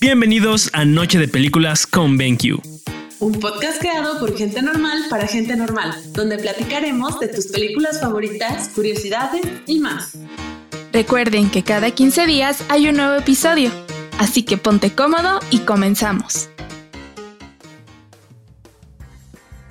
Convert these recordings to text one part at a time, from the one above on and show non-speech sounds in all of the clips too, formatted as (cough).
Bienvenidos a Noche de Películas con BenQ. Un podcast creado por gente normal para gente normal, donde platicaremos de tus películas favoritas, curiosidades y más. Recuerden que cada 15 días hay un nuevo episodio, así que ponte cómodo y comenzamos.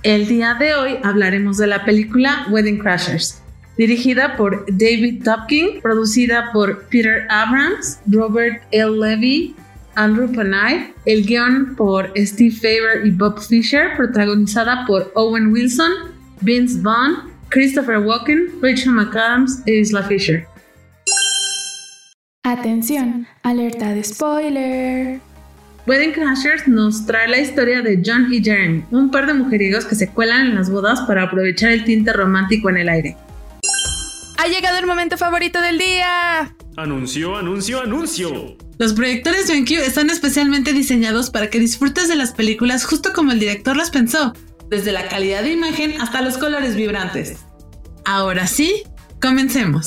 El día de hoy hablaremos de la película Wedding Crashers, dirigida por David Topkin, producida por Peter Abrams, Robert L. Levy, Andrew Panay, el guion por Steve Faber y Bob Fisher, protagonizada por Owen Wilson, Vince Vaughn, Christopher Walken, Rachel McAdams e Isla Fisher. Atención, alerta de spoiler. Wedding Crashers nos trae la historia de John y Jeremy, un par de mujeriegos que se cuelan en las bodas para aprovechar el tinte romántico en el aire. Ha llegado el momento favorito del día. Anuncio, anuncio, anuncio. Los proyectores BenQ están especialmente diseñados para que disfrutes de las películas justo como el director las pensó, desde la calidad de imagen hasta los colores vibrantes. Ahora sí, comencemos.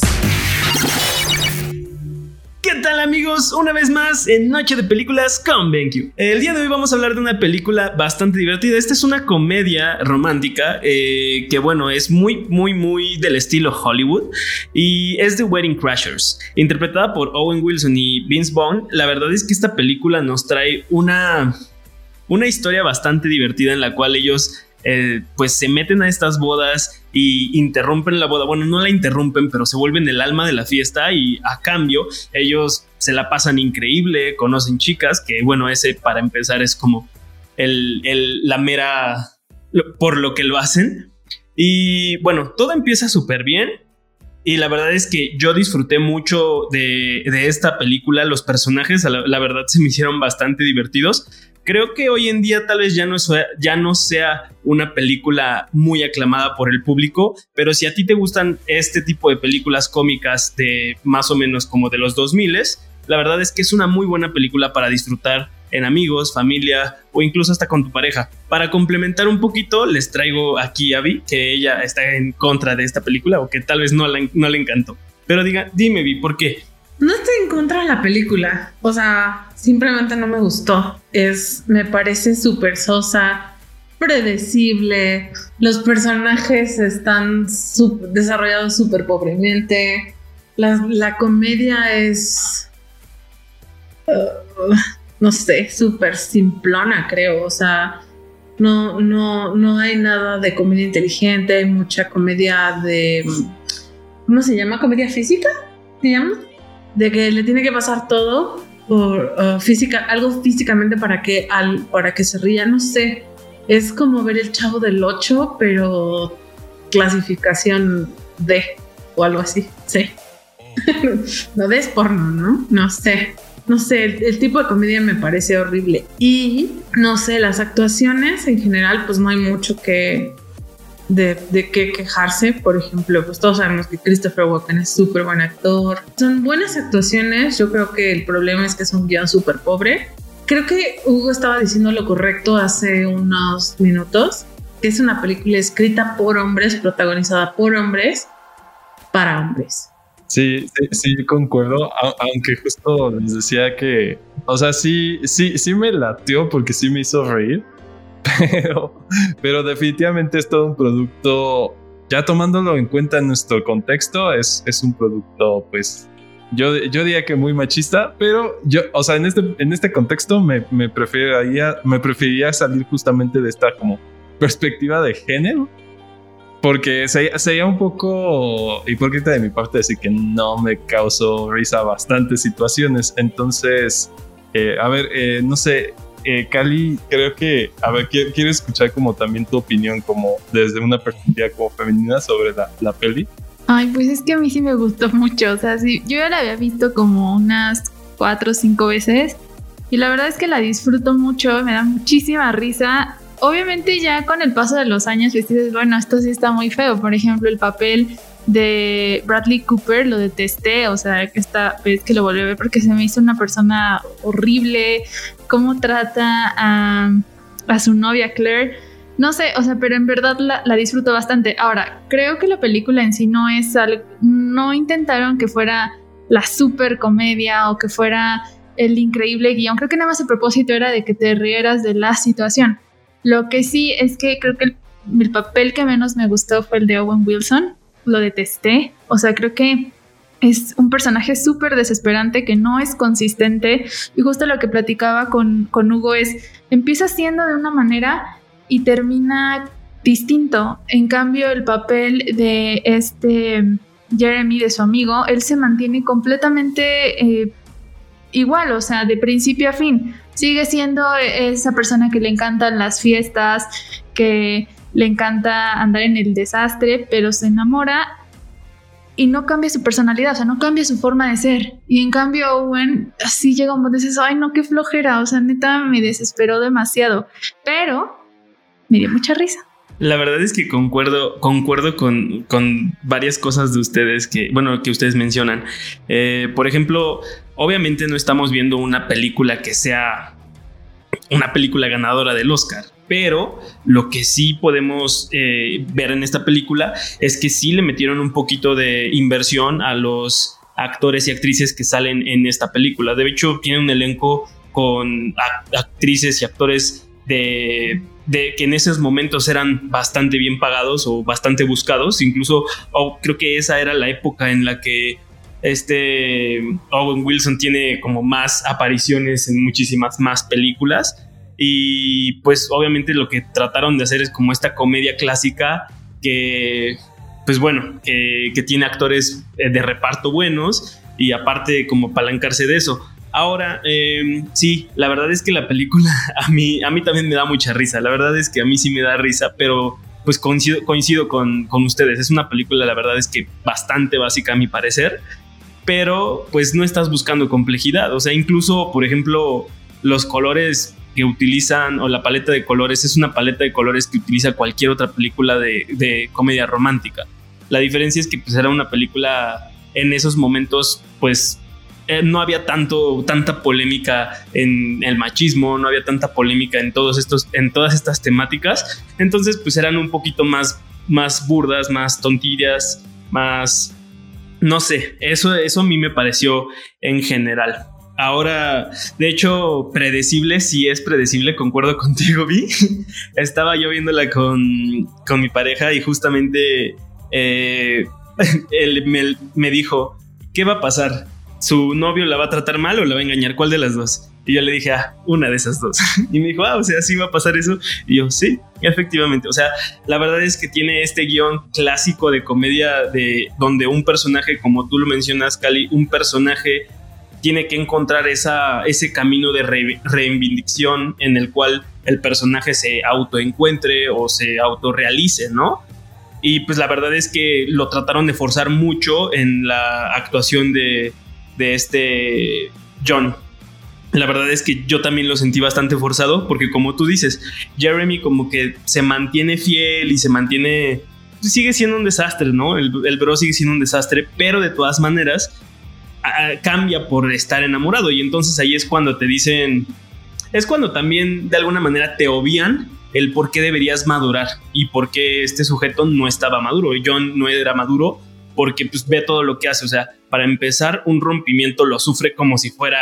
¿Qué tal amigos? Una vez más en Noche de Películas con BenQ. El día de hoy vamos a hablar de una película bastante divertida. Esta es una comedia romántica eh, que bueno, es muy, muy, muy del estilo Hollywood y es The Wedding Crashers, interpretada por Owen Wilson y Vince Vaughn. La verdad es que esta película nos trae una, una historia bastante divertida en la cual ellos eh, pues se meten a estas bodas y interrumpen la boda. Bueno, no la interrumpen, pero se vuelven el alma de la fiesta y a cambio ellos se la pasan increíble, conocen chicas, que bueno, ese para empezar es como el, la mera por lo que lo hacen. Y bueno, todo empieza súper bien. Y la verdad es que yo disfruté mucho de, esta película. Los personajes, la verdad, se me hicieron bastante divertidos. Creo que hoy en día tal vez ya no, ya no sea una película muy aclamada por el público, pero si a ti te gustan este tipo de películas cómicas de más o menos como de los 2000, la verdad es que es una muy buena película para disfrutar en amigos, familia o incluso hasta con tu pareja. Para complementar un poquito, les traigo aquí a Vi, que ella está en contra de esta película o que tal vez no, no le encantó. Pero diga, dime Vi, ¿por qué? No estoy en contra de la película. O sea, simplemente no me gustó. Es, me parece súper sosa, predecible. Los personajes están desarrollados súper pobremente. La, comedia es. Uh, no sé, súper simplona, creo. O sea, no, no, no hay nada de comedia inteligente. Hay mucha comedia de. ¿Cómo se llama? ¿Comedia física? ¿Se llama? De que le tiene que pasar todo por uh, física, algo físicamente para que, al, para que se ría, no sé. Es como ver el chavo del 8, pero clasificación D o algo así, sí. (laughs) no des porno, ¿no? No sé. No sé, el, tipo de comedia me parece horrible. Y no sé, las actuaciones en general, pues no hay mucho que, de, qué quejarse. Por ejemplo, pues todos sabemos que Christopher Walken es súper buen actor. Son buenas actuaciones. Yo creo que el problema es que es un guion súper pobre. Creo que Hugo estaba diciendo lo correcto hace unos minutos, que es una película escrita por hombres, protagonizada por hombres, para hombres. Sí, sí, sí, concuerdo, aunque justo les decía que, o sea, sí, sí, sí me latió porque sí me hizo reír, pero, pero definitivamente es todo un producto, ya tomándolo en cuenta en nuestro contexto, es, es un producto, pues, yo, yo diría que muy machista, pero yo, o sea, en este, en este contexto me, me, preferiría, me preferiría salir justamente de esta como perspectiva de género, porque sería, un poco hipócrita de mi parte decir que no me causó risa bastantes situaciones, entonces, eh, a ver, eh, no sé, eh, Cali, creo que, a ver, quiero, escuchar como también tu opinión como desde una perspectiva como femenina sobre la, la peli. Ay, pues es que a mí sí me gustó mucho, o sea, sí, yo ya la había visto como unas cuatro o cinco veces y la verdad es que la disfruto mucho, me da muchísima risa. Obviamente ya con el paso de los años pues dices, bueno, esto sí está muy feo, por ejemplo, el papel de Bradley Cooper lo detesté, o sea, esta vez que lo volví a ver porque se me hizo una persona horrible, cómo trata a, su novia Claire. No sé, o sea, pero en verdad la, disfruto bastante. Ahora, creo que la película en sí no es algo, no intentaron que fuera la super comedia o que fuera el increíble guion. Creo que nada más el propósito era de que te rieras de la situación. Lo que sí es que creo que el, papel que menos me gustó fue el de Owen Wilson. Lo detesté. O sea, creo que es un personaje súper desesperante que no es consistente. Y justo lo que platicaba con, con Hugo es, empieza siendo de una manera y termina distinto. En cambio, el papel de este Jeremy, de su amigo, él se mantiene completamente eh, igual, o sea, de principio a fin. Sigue siendo esa persona que le encantan las fiestas, que le encanta andar en el desastre, pero se enamora y no cambia su personalidad, o sea, no cambia su forma de ser. Y en cambio, así llega un dices, ay, no, qué flojera, o sea, neta me desesperó demasiado, pero me dio mucha risa. La verdad es que concuerdo, concuerdo con, varias cosas de ustedes que, bueno, que ustedes mencionan. Eh, por ejemplo, obviamente no estamos viendo una película que sea una película ganadora del Oscar. Pero lo que sí podemos eh, ver en esta película es que sí le metieron un poquito de inversión a los actores y actrices que salen en esta película. De hecho, tiene un elenco con actrices y actores de de que en esos momentos eran bastante bien pagados o bastante buscados, incluso creo que esa era la época en la que este Owen Wilson tiene como más apariciones en muchísimas más películas y pues obviamente lo que trataron de hacer es como esta comedia clásica que pues bueno, que, que tiene actores eh, de reparto buenos y aparte como palancarse de eso. Ahora, em, sí, la verdad es que la película (laughs) a mí, a mí también me da mucha risa. La verdad es que a mí sí me da risa, pero pues coincido, coincido con, con ustedes. Es una película, la verdad es que bastante básica a mi parecer, pero pues no estás buscando complejidad. O sea, incluso, por ejemplo, los colores que utilizan o la paleta de colores es una paleta de colores que utiliza cualquier otra película de, de comedia romántica. La diferencia es que pues era una película en esos momentos pues eh, no había tanto, tanta polémica en el machismo, no había tanta polémica en, todos estos, en todas estas temáticas. Entonces, pues eran un poquito más, más burdas, más tontillas, más... No sé, eso, eso a mí me pareció en general. Ahora, de hecho, predecible, sí es predecible, concuerdo (laughs) contigo, Vi. Estaba yo viéndola con, con mi pareja y justamente eh, (laughs) él me, me dijo, ¿qué va a pasar? su novio la va a tratar mal o la va a engañar, ¿cuál de las dos? Y yo le dije, ah, una de esas dos. (laughs) Y me dijo, ah, o sea, sí va a pasar eso. Y yo, sí, efectivamente. O sea, la verdad es que tiene este guion clásico de comedia de donde un personaje, como tú lo mencionas, Cali, un personaje tiene que encontrar esa, ese camino de reivindicación en el cual el personaje se autoencuentre o se autorrealice, ¿no? Y pues la verdad es que lo trataron de forzar mucho en la actuación de, de este John. La verdad es que yo también lo sentí bastante forzado porque como tú dices, Jeremy como que se mantiene fiel y se mantiene... Sigue siendo un desastre, ¿no? El, bro sigue siendo un desastre, pero de todas maneras cambia por estar enamorado y entonces ahí es cuando te dicen... Es cuando también de alguna manera te obvían el por qué deberías madurar y por qué este sujeto no estaba maduro. John no era maduro porque pues ve todo lo que hace. O sea, para empezar, un rompimiento lo sufre como si fuera,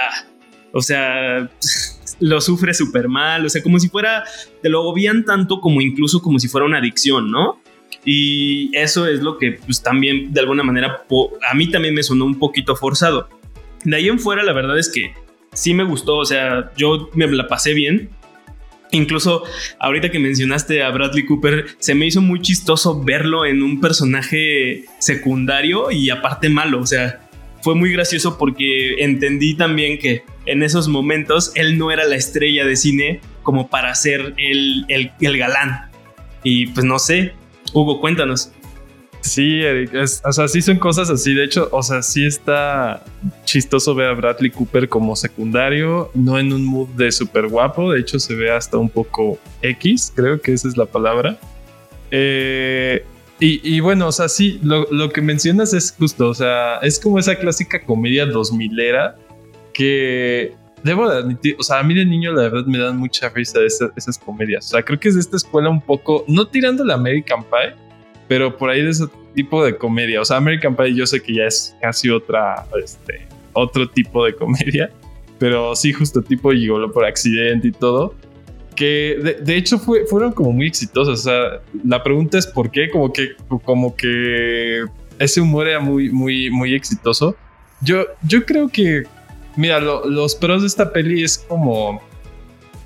o sea, (laughs) lo sufre súper mal, o sea, como si fuera, te lo obvían tanto como incluso como si fuera una adicción, ¿no? Y eso es lo que pues también de alguna manera a mí también me sonó un poquito forzado. De ahí en fuera la verdad es que sí me gustó, o sea, yo me la pasé bien, Incluso ahorita que mencionaste a Bradley Cooper, se me hizo muy chistoso verlo en un personaje secundario y aparte malo. O sea, fue muy gracioso porque entendí también que en esos momentos él no era la estrella de cine como para ser el, el, galán. Y pues no sé, Hugo, cuéntanos. Sí, Eric, o sea, sí son cosas así. De hecho, o sea, sí está chistoso ver a Bradley Cooper como secundario, no en un mood de súper guapo. De hecho, se ve hasta un poco X, creo que esa es la palabra. Eh, y, bueno, o sea, sí, lo, que mencionas es justo, o sea, es como esa clásica comedia 2000 era que debo de admitir, o sea, a mí de niño la verdad me dan mucha risa esas, comedias. O sea, creo que es de esta escuela un poco, no tirando la American Pie, pero por ahí de esa tipo de comedia. O sea, American Pie yo sé que ya es casi otra, este, otro tipo de comedia, pero sí, justo tipo Gigolo por accidente y todo. Que de, hecho fue, fueron como muy exitosos. O sea, la pregunta es por qué, como que, como que ese humor era muy, muy, muy exitoso. Yo, yo creo que, mira, los pros de esta peli es como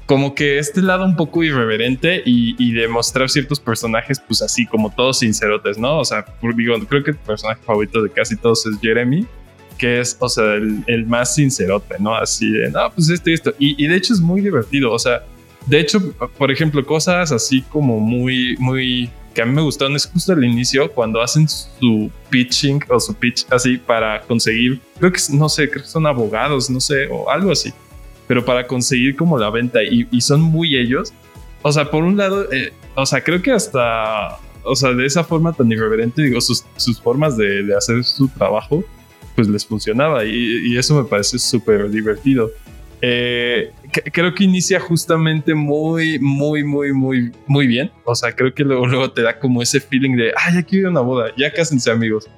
como que este lado un poco irreverente y, y demostrar ciertos personajes, pues así como todos sincerotes, ¿no? O sea, digo, creo que el personaje favorito de casi todos es Jeremy, que es, o sea, el, más sincerote, ¿no? Así de, no, pues esto y esto. Y, y, de hecho es muy divertido, o sea, de hecho, por ejemplo, cosas así como muy, muy, que a mí me gustaron es justo al inicio, cuando hacen su pitching o su pitch así para conseguir, creo que, no sé, creo que son abogados, no sé, o algo así pero para conseguir como la venta y, son muy ellos. O sea, por un lado, eh, o sea, creo que hasta, o sea, de esa forma tan irreverente, digo, sus, sus formas de, de, hacer su trabajo, pues les funcionaba y, eso me parece súper divertido. Eh, creo que inicia justamente muy, muy, muy, muy, muy bien. O sea, creo que luego, luego te da como ese feeling de, ah, ya quiero una boda, ya cásense amigos.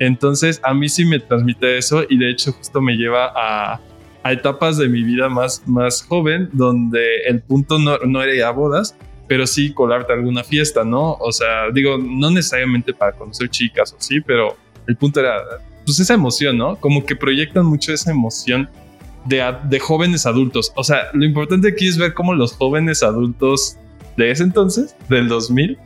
Entonces, a mí sí me transmite eso y de hecho justo me lleva a, a etapas de mi vida más, más joven donde el punto no, no era ir a bodas, pero sí colarte a alguna fiesta, ¿no? O sea, digo, no necesariamente para conocer chicas o sí, pero el punto era, pues esa emoción, ¿no? Como que proyectan mucho esa emoción de, jóvenes adultos. O sea, lo importante aquí es ver cómo los jóvenes adultos de ese entonces, del 2000,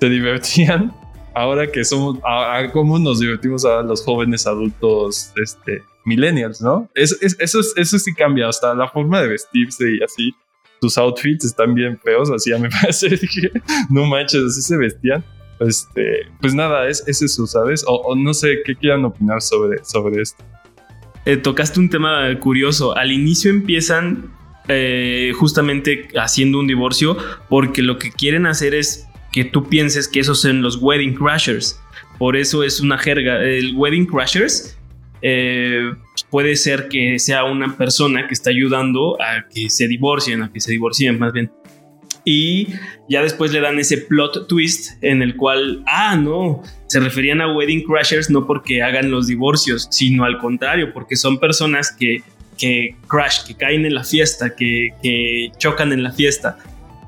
se divertían (laughs) ahora que somos, a, cómo nos divertimos ahora los jóvenes adultos, este, millennials, ¿no? eso, eso sí cambia, hasta la forma de vestirse y así. Tus outfits están bien feos, así ya me (laughs) parece. Dije, no manches, así se vestían. Este, pues nada, es, es eso, ¿sabes? O, no sé qué quieran opinar sobre, sobre esto. Eh, tocaste un tema curioso. Al inicio empiezan eh, justamente haciendo un divorcio porque lo que quieren hacer es que tú pienses que esos son los wedding crashers. Por eso es una jerga. El wedding crashers eh, puede ser que sea una persona que está ayudando a que se divorcien, a que se divorcien más bien. Y ya después le dan ese plot twist en el cual, ah, no, se referían a wedding crashers no porque hagan los divorcios, sino al contrario, porque son personas que, que crash, que caen en la fiesta, que, que chocan en la fiesta.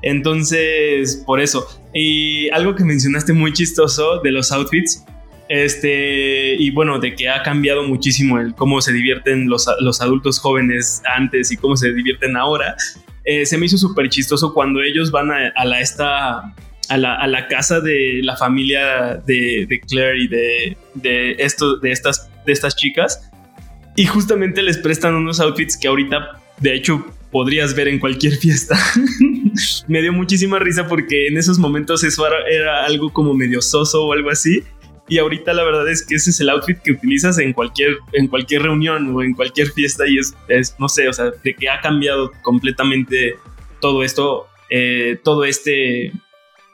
Entonces, por eso. Y algo que mencionaste muy chistoso de los outfits este, y bueno, de que ha cambiado muchísimo el cómo se divierten los, los adultos jóvenes antes y cómo se divierten ahora. Eh, se me hizo súper chistoso cuando ellos van a, la, esta, a, la, a la casa de la familia de, de Claire y de, de, esto, de, estas, de estas chicas. Y justamente les prestan unos outfits que ahorita, de hecho, podrías ver en cualquier (laughs) fiesta. me dio muchísima risa porque en esos momentos eso era, era, algo como medio soso o algo así. Y ahorita la verdad es que ese es el outfit que utilizas en cualquier, en cualquier reunión o en cualquier fiesta y es, es no sé, o sea, de que ha cambiado completamente todo esto, eh, todo este,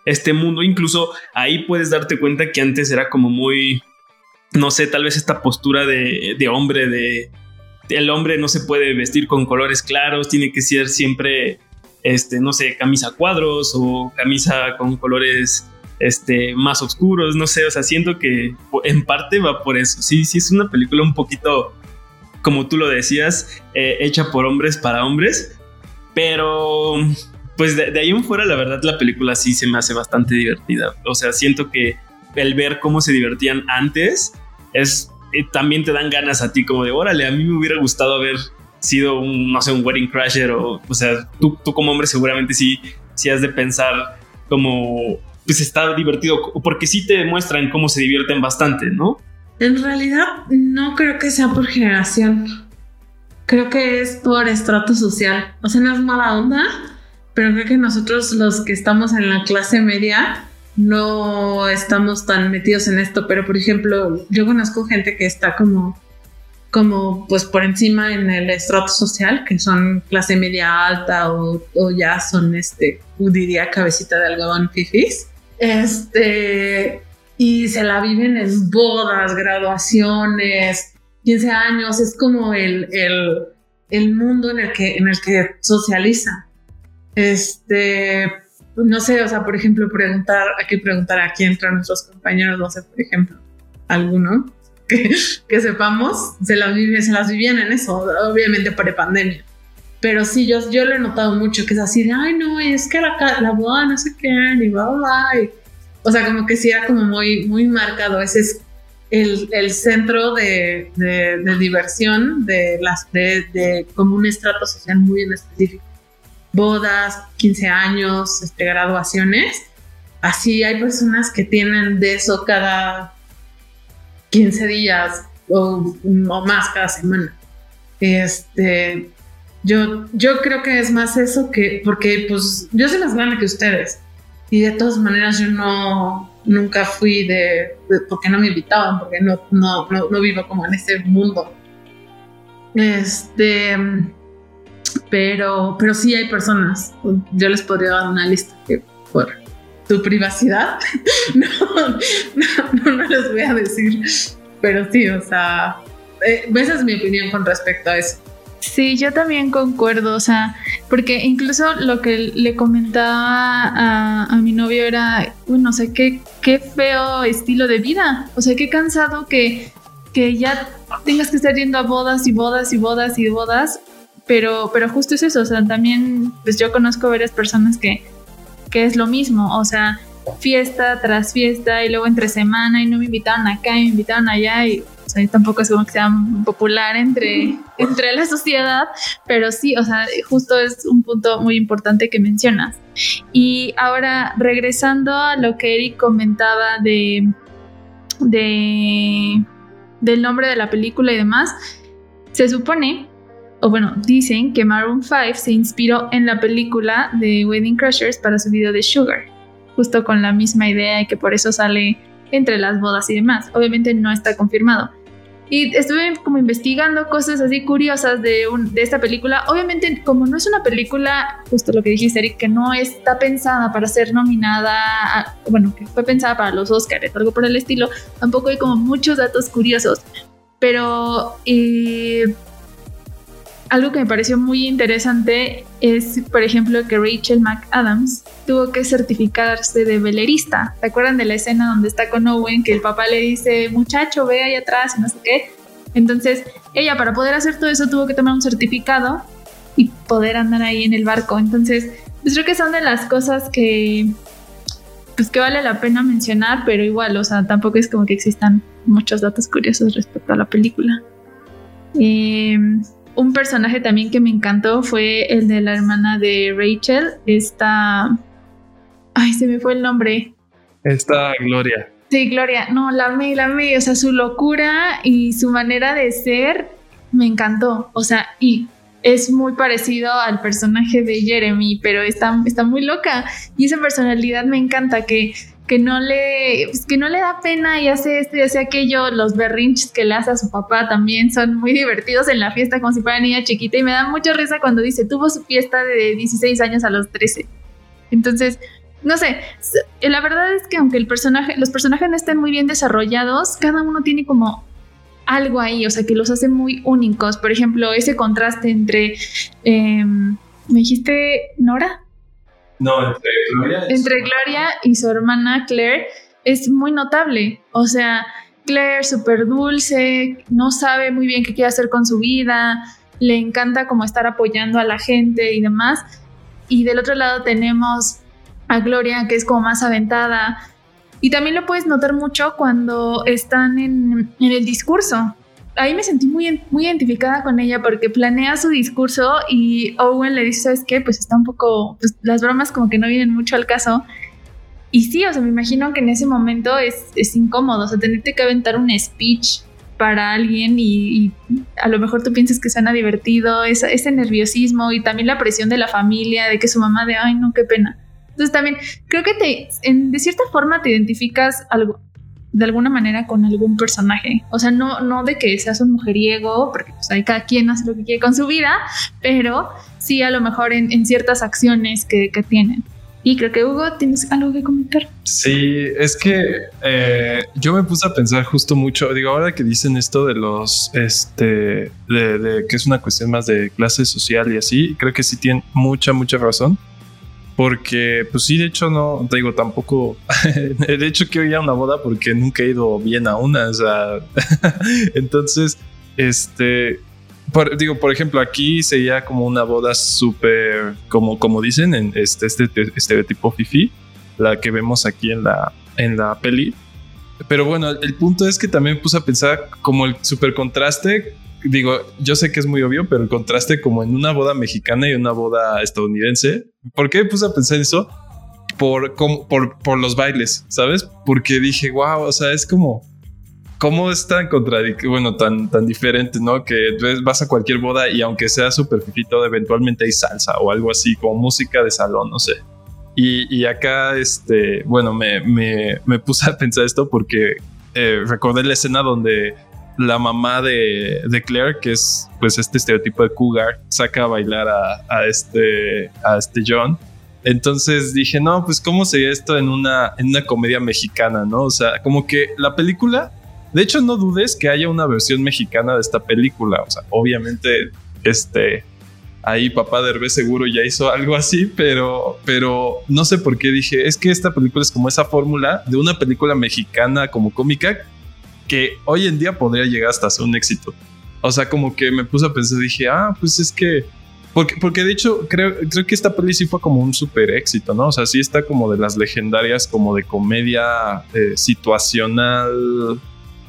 este mundo. Incluso ahí puedes darte cuenta que antes era como muy, no sé, tal vez esta postura de, de hombre, de el hombre no se puede vestir con colores claros, tiene que ser siempre, este, no sé, camisa cuadros o camisa con colores este, más oscuros, no sé, o sea, siento que en parte va por eso. Sí, sí, es una película un poquito, como tú lo decías, eh, hecha por hombres para hombres, pero pues de, ahí en fuera, la verdad, la película sí se me hace bastante divertida. O sea, siento que el ver cómo se divertían antes es eh, también te dan ganas a ti como de, órale, a mí me hubiera gustado haber sido un, no sé, un wedding crasher o, o sea, tú, tú como hombre seguramente sí, sí has de pensar como pues está divertido, porque sí te muestran cómo se divierten bastante, ¿no? En realidad no creo que sea por generación. Creo que es por estrato social. O sea, no es mala onda, pero creo que nosotros los que estamos en la clase media no estamos tan metidos en esto. Pero, por ejemplo, yo conozco gente que está como como pues por encima en el estrato social, que son clase media alta o, o ya son, este, diría, cabecita de algodón fifis. Este, y se la viven en bodas, graduaciones, 15 años, es como el, el, el mundo en el que, en el que socializa. Este, no sé, o sea, por ejemplo, preguntar, hay que preguntar aquí entre nuestros compañeros, no sé, por ejemplo, alguno que, que sepamos, se las, vive, se las vivían en eso, obviamente pre-pandemia. Pero sí, yo, yo lo he notado mucho, que es así de, ay, no, es que la, la boda no sé qué, y bla, bla, bla. o sea, como que sí era como muy, muy marcado. Ese es el, el centro de, de, diversión de, las, de, de, como un estrato social muy en específico. Bodas, 15 años, este, graduaciones. Así hay personas que tienen de eso cada 15 días o, o más cada semana. Este, yo, yo creo que es más eso que, porque pues yo soy más grande que ustedes. Y de todas maneras yo no, nunca fui de, porque no me invitaban, porque no, no, no, vivo como en ese mundo. Este, pero, pero sí hay personas, yo les podría dar una lista que por tu privacidad, (laughs) no, no, no, les voy a decir, pero sí, o sea, eh, esa es mi opinión con respecto a eso. Sí, yo también concuerdo, o sea, porque incluso lo que le comentaba a, mi novio era, bueno, no sé, qué, qué feo estilo de vida, o sea, qué cansado que, que ya tengas que estar yendo a bodas y bodas y bodas y bodas, pero, pero justo es eso, o sea, también, pues yo conozco varias personas que, que es lo mismo, o sea, fiesta tras fiesta y luego entre semana y no me invitaron acá y me invitaron allá y tampoco es como que sea popular entre, (laughs) entre la sociedad, pero sí, o sea, justo es un punto muy importante que mencionas. Y ahora, regresando a lo que Eric comentaba de, de del nombre de la película y demás, se supone, o bueno, dicen que Maroon 5 se inspiró en la película de Wedding Crashers para su video de Sugar, justo con la misma idea y que por eso sale entre las bodas y demás. Obviamente no está confirmado, y estuve como investigando cosas así curiosas de, de esta película. Obviamente, como no es una película, justo lo que dijiste, Eric, que no está pensada para ser nominada, bueno, que fue pensada para los Oscars, algo por el estilo, tampoco hay como muchos datos curiosos. Pero eh, algo que me pareció muy interesante es, por ejemplo, que Rachel McAdams tuvo que certificarse de velerista. ¿Se acuerdan de la escena donde está con Owen que el papá le dice, muchacho, ve ahí atrás y no sé qué? Entonces, ella para poder hacer todo eso tuvo que tomar un certificado y poder andar ahí en el barco. Entonces, pues creo que son de las cosas que pues que vale la pena mencionar, pero igual, o sea, tampoco es como que existan muchos datos curiosos respecto a la película. Eh, un personaje también que me encantó fue el de la hermana de Rachel, esta... Ay, se me fue el nombre. Esta Gloria. Sí, Gloria. No, la amé, la amé. O sea, su locura y su manera de ser me encantó. O sea, y es muy parecido al personaje de Jeremy, pero está, está muy loca. Y esa personalidad me encanta, que que no le, pues, que no le da pena y hace esto y hace aquello, los berrinches que le hace a su papá también son muy (laughs) divertidos en la fiesta como si fuera niña chiquita y me da mucha risa cuando dice, tuvo su fiesta de 16 años a los 13. Entonces, no sé, la verdad es que aunque el personaje, los personajes no estén muy bien desarrollados, cada uno tiene como algo ahí, o sea, que los hace muy únicos. Por ejemplo, ese contraste entre, em, ¿me dijiste Nora? No, entre Gloria. Y entre Gloria y su hermana Claire es muy notable. O sea, Claire súper dulce, no sabe muy bien qué quiere hacer con su vida, le encanta como estar apoyando a la gente y demás. Y del otro lado tenemos a Gloria, que es como más aventada. Y también lo puedes notar mucho cuando están en, en el discurso ahí me sentí muy, muy identificada con ella porque planea su discurso y Owen le dice, ¿sabes qué? Pues está un poco, pues las bromas como que no vienen mucho al caso. Y sí, o sea, me imagino que en ese momento es, es incómodo, o sea, tenerte que aventar un speech para alguien y, a lo mejor tú piensas que suena divertido, ese, nerviosismo y también la presión de la familia, de que su mamá de, ay, no, qué pena. Entonces también creo que te, de cierta forma te identificas algo, de alguna manera con algún personaje. O sea, no, no de que seas un mujeriego, porque pues, cada quien hace lo que quiere con su vida, pero sí a lo mejor en, ciertas acciones que, que, tienen. Y creo que Hugo, ¿tienes algo que comentar? Sí, es que eh, yo me puse a pensar justo mucho, digo, ahora que dicen esto de los, este, de, de que es una cuestión más de clase social y así, creo que sí tienen mucha, mucha razón Porque, pues sí, de hecho, no, te digo, tampoco. (laughs) de hecho, quiero ir a una boda porque nunca he ido bien a una. O sea, (laughs) entonces, este. digo, por ejemplo, aquí sería como una boda súper, como, como dicen, en este, este estereotipo fifi, la que vemos aquí en la, en la peli. Pero bueno, el punto es que también puse a pensar como el super contraste digo, yo sé que es muy obvio, pero el contraste como en una boda mexicana y una boda estadounidense. ¿Por qué puse a pensar eso? Por, por, por los bailes, ¿sabes? Porque dije, wow, o sea, es como, ¿cómo es tan bueno, tan, tan diferente, ¿no? Que vas a cualquier boda y aunque sea súper fifito, eventualmente hay salsa o algo así, como música de salón, no sé. Y, y acá, este, bueno, me, me, me, puse a pensar esto porque eh, recordé la escena donde la mamá de, de, Claire, que es pues este estereotipo de cougar, saca a bailar a, este, a este John. Entonces dije, no, pues cómo sería esto en una, en una comedia mexicana, ¿no? O sea, como que la película, de hecho no dudes que haya una versión mexicana de esta película, o sea, obviamente, este, ahí papá Derbez seguro ya hizo algo así, pero, pero no sé por qué dije, es que esta película es como esa fórmula de una película mexicana como cómica que hoy en día podría llegar hasta ser un éxito. O sea, como que me puse a pensar, dije, ah, pues es que... Porque, porque de hecho creo, creo que esta peli sí fue como un súper éxito, ¿no? O sea, sí está como de las legendarias, como de comedia eh, situacional,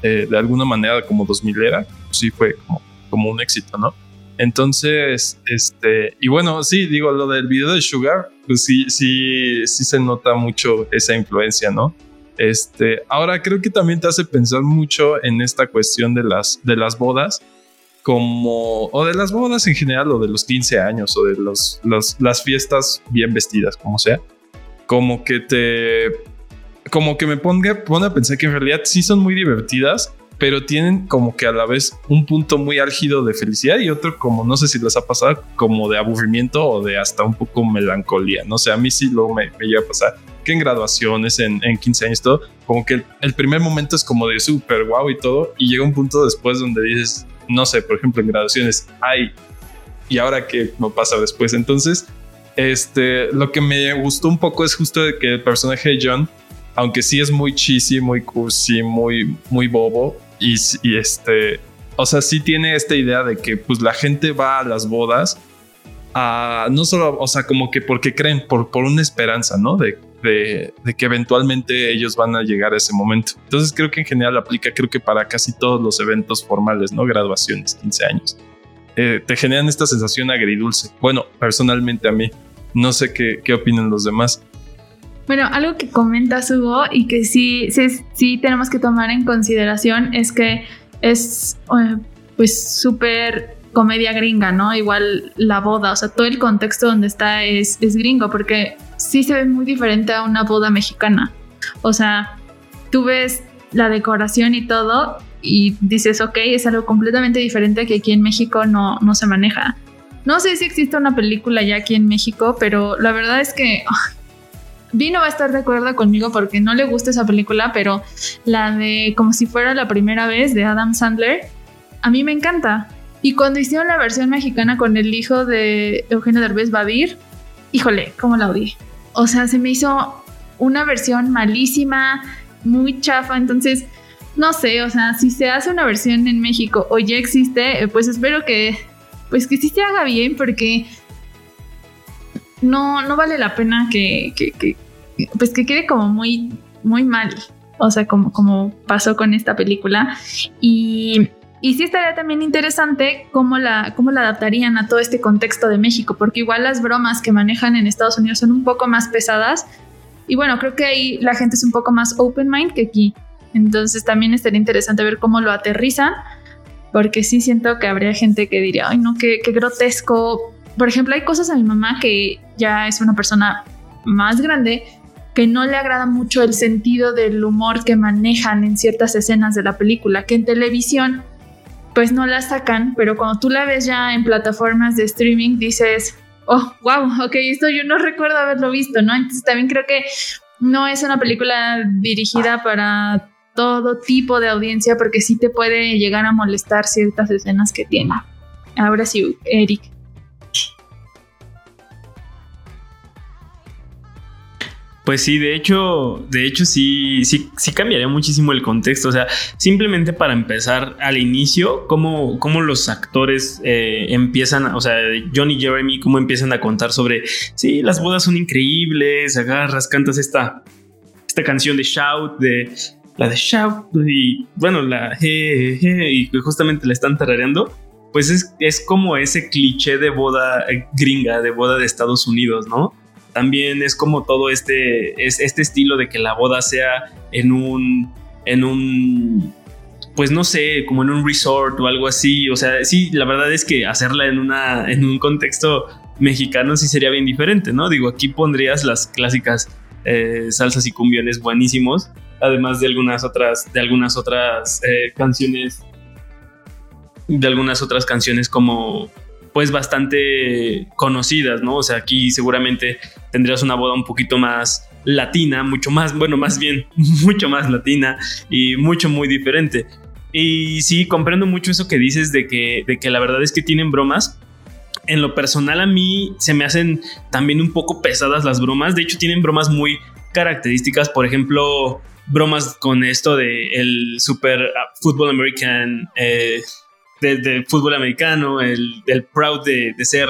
eh, de alguna manera como 2000 era. Sí fue como, como un éxito, ¿no? Entonces, este, y bueno, sí, digo, lo del video de Sugar, pues sí, sí, sí se nota mucho esa influencia, ¿no? Este, ahora creo que también te hace pensar mucho en esta cuestión de las, de las bodas, como, o de las bodas en general, o de los 15 años, o de los, las fiestas bien vestidas, como sea, como que te, como que me ponga, pone a pensar que en realidad sí son muy divertidas, pero tienen como que a la vez un punto muy álgido de felicidad y otro como, no sé si les ha pasado, como de aburrimiento o de hasta un poco melancolía, no sé, a mí sí luego me, me llega a pasar que en graduaciones, en, en 15 años, todo, como que el, primer momento es como de súper guau y todo, y llega un punto después donde dices, no sé, por ejemplo, en graduaciones, ay, ¿y ahora qué me pasa después? Entonces, este, lo que me gustó un poco es justo de que el personaje de John, aunque sí es muy cheesy, muy cursi, muy, muy bobo, y, y este, o sea, sí tiene esta idea de que pues la gente va a las bodas a, no solo, o sea, como que porque creen, por, por una esperanza, ¿no? De, de, que eventualmente ellos van a llegar a ese momento. Entonces creo que en general aplica, creo que para casi todos los eventos formales, ¿no? Graduaciones, 15 años. Eh, te generan esta sensación agridulce. Bueno, personalmente a mí. No sé qué, qué opinan los demás. Bueno, algo que comentas Hugo y que sí, sí, sí tenemos que tomar en consideración es que es eh, pues súper comedia gringa, ¿no? Igual la boda, o sea, todo el contexto donde está es, es gringo, porque sí se ve muy diferente a una boda mexicana. O sea, tú ves la decoración y todo y dices, ok, es algo completamente diferente que aquí en México no, no se maneja. No sé si existe una película ya aquí en México, pero la verdad es que Vino va a estar de acuerdo conmigo porque no le gusta esa película, pero la de como si fuera la primera vez de Adam Sandler, a mí me encanta. Y cuando hicieron la versión mexicana con el hijo de Eugenio Derbez Badir, híjole, cómo la odié. O sea, se me hizo una versión malísima, muy chafa, entonces no sé, o sea, si se hace una versión en México o ya existe, eh, pues espero que pues que sí se haga bien porque no, no vale la pena que, que, pues que quede como muy, muy mal. O sea, como, como pasó con esta película. Y y sí estaría también interesante cómo la, cómo la adaptarían a todo este contexto de México, porque igual las bromas que manejan en Estados Unidos son un poco más pesadas. Y bueno, creo que ahí la gente es un poco más open mind que aquí. Entonces también estaría interesante ver cómo lo aterrizan, porque sí siento que habría gente que diría, ay no, qué, qué grotesco. Por ejemplo, hay cosas a mi mamá que ya es una persona más grande que no le agrada mucho el sentido del humor que manejan en ciertas escenas de la película, que en televisión pues no la sacan, pero cuando tú la ves ya en plataformas de streaming dices, oh, wow, ok, esto yo no (laughs) recuerdo haberlo visto, ¿no? Entonces también creo que no es una película dirigida para todo tipo de audiencia porque sí te puede llegar a molestar ciertas escenas que tiene. Ahora sí, Eric. Pues sí, de hecho, de hecho sí, sí, sí cambiaría muchísimo el contexto. O sea, simplemente para empezar al inicio, cómo, cómo los actores eh, empiezan, o sea, John y Jeremy, cómo empiezan a contar sobre, sí, las bodas son increíbles, agarras, cantas esta, esta canción de Shout, de la de Shout, y bueno, la y justamente la están tarareando. Pues es, es como ese cliché de boda gringa, de boda de Estados Unidos, ¿no? También es como todo este, es este estilo de que la boda sea en un, en un, pues no sé, como en un resort o algo así. O sea, sí, la verdad es que hacerla en, una, en un contexto mexicano sí sería bien diferente, ¿no? Digo, aquí pondrías las clásicas eh, salsas y cumbiones buenísimos, además de algunas otras, de algunas otras eh, canciones, de algunas otras canciones como pues bastante conocidas, ¿no? O sea, aquí seguramente tendrías una boda un poquito más latina, mucho más, bueno, más bien, (laughs) mucho más latina y mucho, muy diferente. Y sí, comprendo mucho eso que dices de que, de que la verdad es que tienen bromas. En lo personal a mí se me hacen también un poco pesadas las bromas. De hecho, tienen bromas muy características. Por ejemplo, bromas con esto de el super ah, fútbol american eh, del fútbol americano, el, del proud de, ser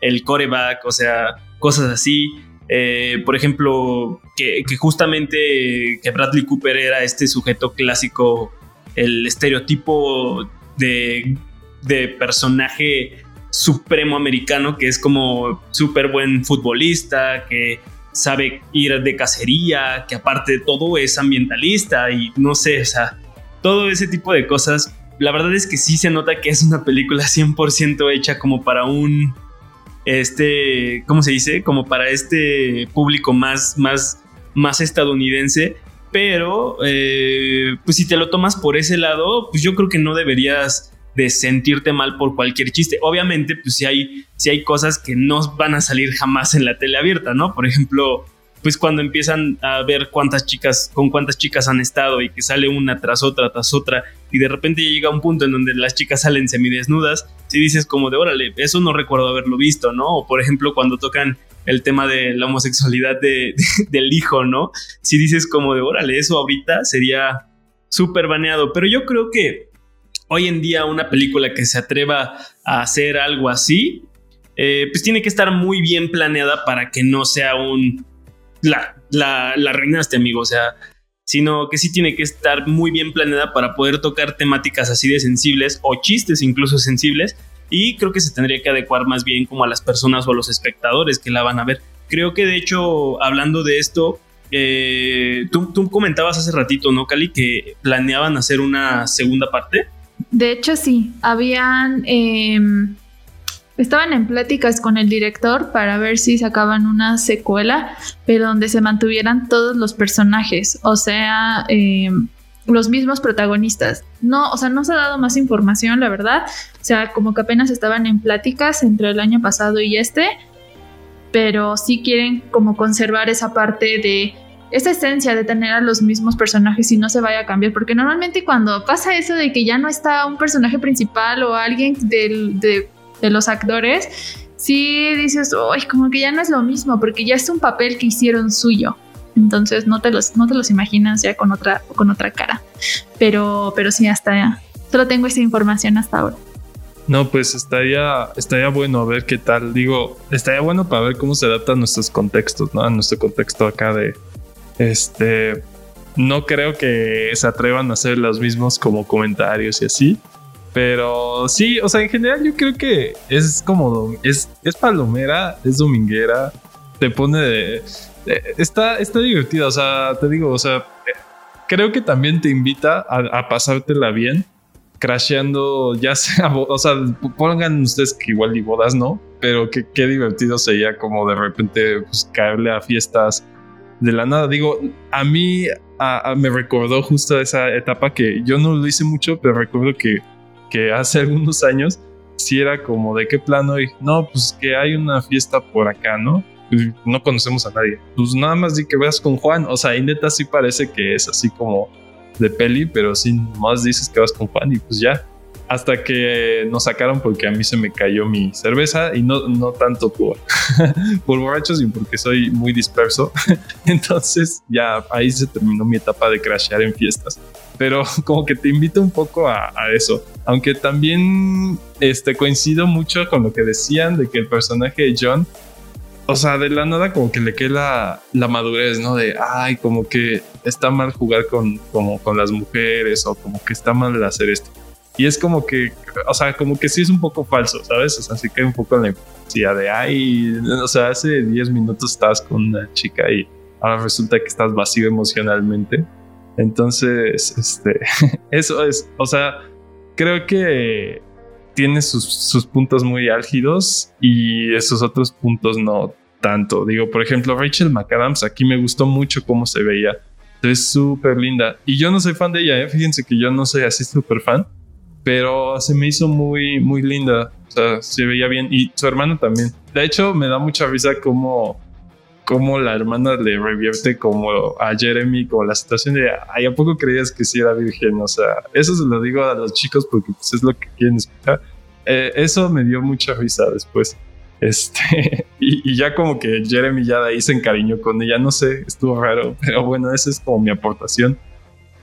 el coreback, o sea, cosas así. Eh, por ejemplo, que, justamente que Bradley Cooper era este sujeto clásico, el estereotipo de, de personaje supremo americano, que es como súper buen futbolista, que sabe ir de cacería, que aparte de todo es ambientalista y no sé, o sea, todo ese tipo de cosas la verdad es que sí se nota que es una película 100% hecha como para un, este, ¿cómo se dice? Como para este público más, más, más estadounidense. Pero, eh, pues si te lo tomas por ese lado, pues yo creo que no deberías de sentirte mal por cualquier chiste. Obviamente, pues si hay, si hay cosas que no van a salir jamás en la tele abierta, ¿no? Por ejemplo, pues cuando empiezan a ver cuántas chicas, con cuántas chicas han estado y que sale una tras otra, tras otra, y de repente ya llega un punto en donde las chicas salen semidesnudas, si dices como de, órale, eso no recuerdo haberlo visto, ¿no? O por ejemplo, cuando tocan el tema de la homosexualidad de, del hijo, ¿no? Si dices como de, órale, eso ahorita sería súper baneado, pero yo creo que hoy en día una película que se atreva a hacer algo así, eh, pues tiene que estar muy bien planeada para que no sea un la, la, la reinaste, amigo. O sea, sino que sí tiene que estar muy bien planeada para poder tocar temáticas así de sensibles o chistes incluso sensibles. Y creo que se tendría que adecuar más bien como a las personas o a los espectadores que la van a ver. Creo que de hecho, hablando de esto, eh, tú, tú, comentabas hace ratito, ¿no, Cali? Que planeaban hacer una segunda parte. De hecho, sí. Habían em, Estaban en pláticas con el director para ver si sacaban una secuela, pero donde se mantuvieran todos los personajes, o sea, em, los mismos protagonistas. No, o sea, no se ha dado más información, la verdad. O sea, como que apenas estaban en pláticas entre el año pasado y este, pero sí quieren como conservar esa parte de esa esencia de tener a los mismos personajes y no se vaya a cambiar, porque normalmente cuando pasa eso de que ya no está un personaje principal o alguien del, de de los actores, sí dices, uy, como que ya no es lo mismo, porque ya es un papel que hicieron suyo. Entonces no te los, no te los imaginas ya con otra, con otra cara. Pero, pero sí, hasta. Solo tengo esa información hasta ahora. No, pues estaría, estaría bueno a ver qué tal. Digo, estaría bueno para ver cómo se adaptan nuestros contextos, ¿no? A nuestro contexto acá de. Este. No creo que se atrevan a hacer los mismos como comentarios y así. Pero sí, o sea, en general yo creo que es como, es, es palomera, es dominguera, te pone de, está, está divertida, o sea, te digo, o sea, creo que también te invita a, pasártela bien, crasheando, ya (laughs) sea, o sea, pongan ustedes que igual y bodas, ¿no? Pero que, qué divertido sería como de repente pues, caerle a fiestas de la nada. Digo, a mí me recordó justo esa etapa que yo no lo hice mucho, pero recuerdo que que hace algunos años si era como de qué plano y no, pues que hay una fiesta por acá, ¿no? Pues, no conocemos a nadie. Pues nada más di que veas con Juan. O sea, y neta sí parece que es así como de peli, pero sí más dices que vas con Juan y pues ya. hasta que nos sacaron porque a mí se me cayó mi cerveza y no, no tanto por, (laughs) por borrachos, sino porque soy muy disperso. (laughs) Entonces ya ahí se terminó mi etapa de crashear en fiestas. Pero (laughs) como que te invito un poco a, a, eso. Aunque también este, coincido mucho con lo que decían de que el personaje de John o sea, de la nada como que le queda la, madurez, ¿no? De, ay, como que está mal jugar con, como, con las mujeres o como que está mal hacer esto. Y es como que, o sea, como que sí es un poco falso, ¿sabes? O sea, sí cae un poco en la hipocresía de, ay, o sea, hace 10 minutos estabas con una chica y ahora resulta que estás vacío emocionalmente. Entonces, este, (laughs) eso es, o sea, creo que tiene sus, sus, puntos muy álgidos y esos otros puntos no tanto. Digo, por ejemplo, Rachel McAdams, aquí me gustó mucho cómo se veía. Es súper linda. Y yo no soy fan de ella, ¿eh? fíjense que yo no soy así súper fan pero se me hizo muy, muy linda. O sea, se veía bien. Y su hermana también. De hecho, me da mucha risa como, como la hermana le revierte como a Jeremy, como la situación de, ay, ¿a poco creías que sí era virgen? O sea, eso se lo digo a los chicos porque pues, es lo que quieren escuchar. Eh, eso me dio mucha risa después. (laughs) Este, y, y, ya como que Jeremy ya de ahí se encariñó con ella, no sé, estuvo raro, (laughs) pero bueno, esa es como mi aportación.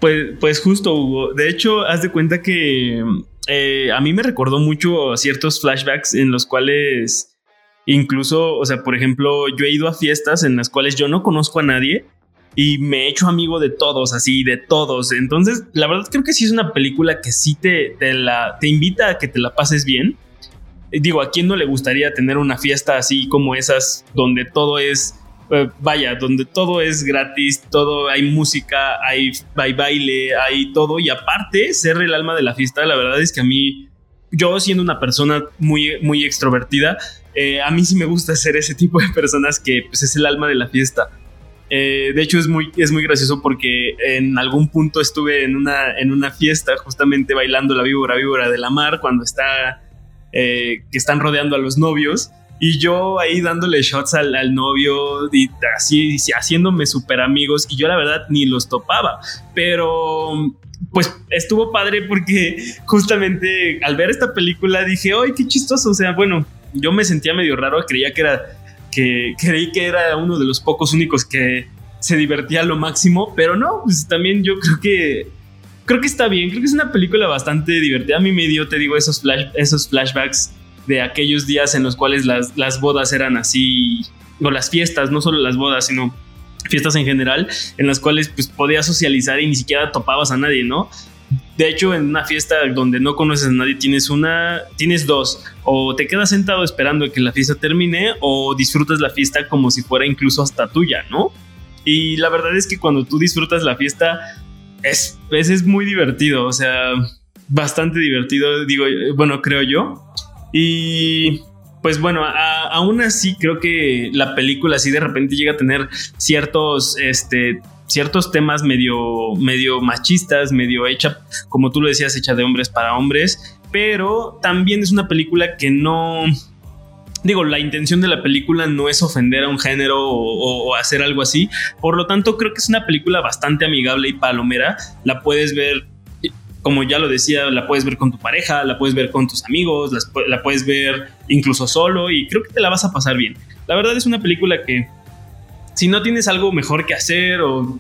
Pues, pues justo, Hugo. De hecho, haz de cuenta que eh, a mí me recordó mucho ciertos flashbacks en los cuales incluso, o sea, por ejemplo, yo he ido a fiestas en las cuales yo no conozco a nadie y me he hecho amigo de todos, así, de todos. Entonces, la verdad creo que sí es una película que sí te, te, la, te invita a que te la pases bien. Digo, ¿a quién no le gustaría tener una fiesta así como esas donde todo es eh, vaya, donde todo es gratis, todo hay música, hay, hay baile, hay todo y aparte ser el alma de la fiesta, la verdad es que a mí, yo siendo una persona muy, muy extrovertida, eh, a mí sí me gusta ser ese tipo de personas que pues, es el alma de la fiesta. Eh, de hecho es muy, es muy gracioso porque en algún punto estuve en una, en una fiesta justamente bailando la víbora víbora de la mar cuando está que están rodeando a los novios y yo ahí dándole shots al, novio y así, haciéndome súper amigos. Y yo la verdad ni los topaba. Pero pues estuvo padre porque justamente al ver esta película dije, ¡ay, qué chistoso! O sea, bueno, yo me sentía medio raro, creía que era, que creí que era uno de los pocos únicos que se divertía lo máximo, pero no, pues también yo creo que, creo que está bien, creo que es una película bastante divertida. A mí me dio, te digo, esos, esos flashbacks de aquellos días en los cuales las, las bodas eran así, o las fiestas, no solo las bodas, sino fiestas en general, en las cuales pues podías socializar y ni siquiera topabas a nadie, ¿no? De hecho, en una fiesta donde no conoces a nadie, tienes una, tienes dos, o te quedas sentado esperando que la fiesta termine, o disfrutas la fiesta como si fuera incluso hasta tuya, ¿no? Y la verdad es que cuando tú disfrutas la fiesta, es, es, es muy divertido, o sea, bastante divertido, digo, bueno, creo yo. Y pues bueno, aún así creo que la película así de repente llega a tener ciertos, este, ciertos temas medio, medio machistas, medio hecha, como tú lo decías, hecha de hombres para hombres, pero también es una película que no... Digo, la intención de la película no es ofender a un género o, o hacer algo así. Por lo tanto, creo que es una película bastante amigable y palomera. La puedes ver como ya lo decía, la puedes ver con tu pareja, la puedes ver con tus amigos, la, puedes ver incluso solo y creo que te la vas a pasar bien. La verdad es una película que si no tienes algo mejor que hacer o,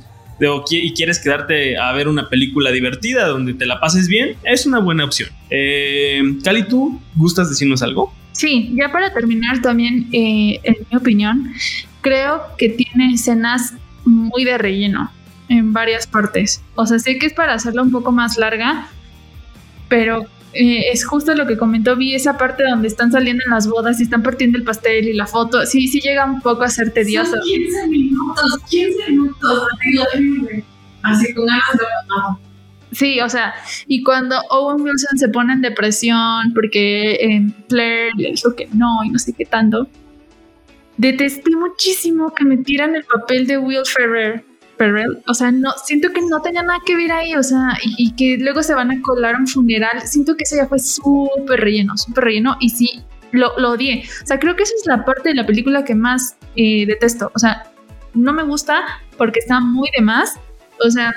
y quieres quedarte a ver una película divertida donde te la pases bien, es una buena opción. Eh, Cali, ¿tú gustas decirnos algo? Sí, ya para terminar también, eh, en mi opinión, creo que tiene escenas muy de relleno en varias partes. O sea, sé que es para hacerla un poco más larga, pero eh, es justo lo que comentó, vi esa parte donde están saliendo en las bodas y están partiendo el pastel y la foto, sí, sí llega un poco a ser tedioso. Son 15 minutos, 15 minutos, así con ganas de Sí, o sea, y cuando Owen Wilson se pone en depresión porque eh, Claire le dijo que no y no sé qué tanto, detesté muchísimo que me tiran el papel de Will Ferrer o sea, no, siento que no tenía nada que ver ahí, o sea, y, que luego se van a colar un funeral, siento que eso ya fue súper relleno, súper relleno, y sí, lo, lo, odié. O sea, creo que esa es la parte de la película que más eh, detesto, o sea, no me gusta porque está muy de más, o sea,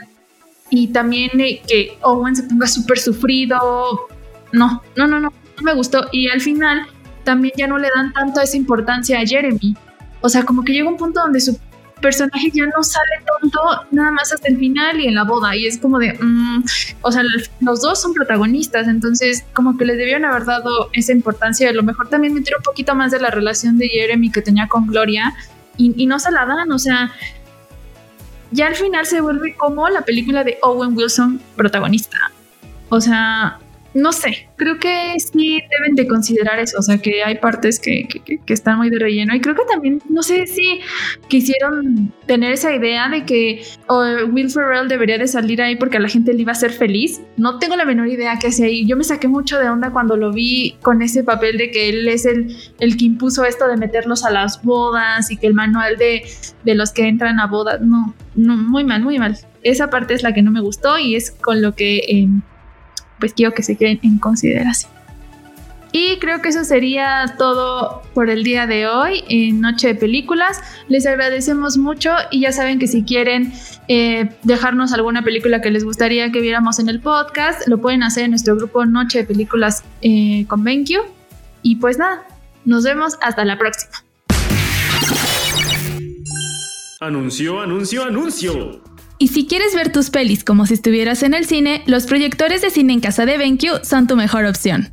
y también que Owen se ponga súper sufrido, no, no, no, no, no me gustó. Y al final también ya no le dan tanto esa importancia a Jeremy. O sea, como que llega un punto donde su personaje ya no sale tanto nada más hasta el final y en la boda. Y es como de, mm, o sea, los dos son protagonistas, entonces como que les debieron haber dado esa importancia. A lo mejor también meter un poquito más de la relación de Jeremy que tenía con Gloria y, y no se la dan, o sea, ya al final se vuelve como la película de Owen Wilson protagonista. O sea, no sé, creo que sí deben de considerar eso, o sea, que hay partes que, están muy de relleno y creo que también, no sé si quisieron tener esa idea de que Will Ferrell debería de salir ahí porque a la gente le iba a hacer feliz. No tengo la menor idea qué hace ahí. Yo me saqué mucho de onda cuando lo vi con ese papel de que él es el, el que impuso esto de meterlos a las bodas y que el manual de, de los que entran a bodas, no, no, muy mal, muy mal. Esa parte es la que no me gustó y es con lo que... Eh, pues quiero que se queden en consideración. Y creo que eso sería todo por el día de hoy en Noche de Películas. Les agradecemos mucho y ya saben que si quieren eh, dejarnos alguna película que les gustaría que viéramos en el podcast, lo pueden hacer en nuestro grupo Noche de Películas eh. Y pues nada, nos vemos hasta la próxima. Anuncio, anuncio, anuncio. Y si quieres ver tus pelis como si estuvieras en el cine, los proyectores de cine en casa de BenQ son tu mejor opción.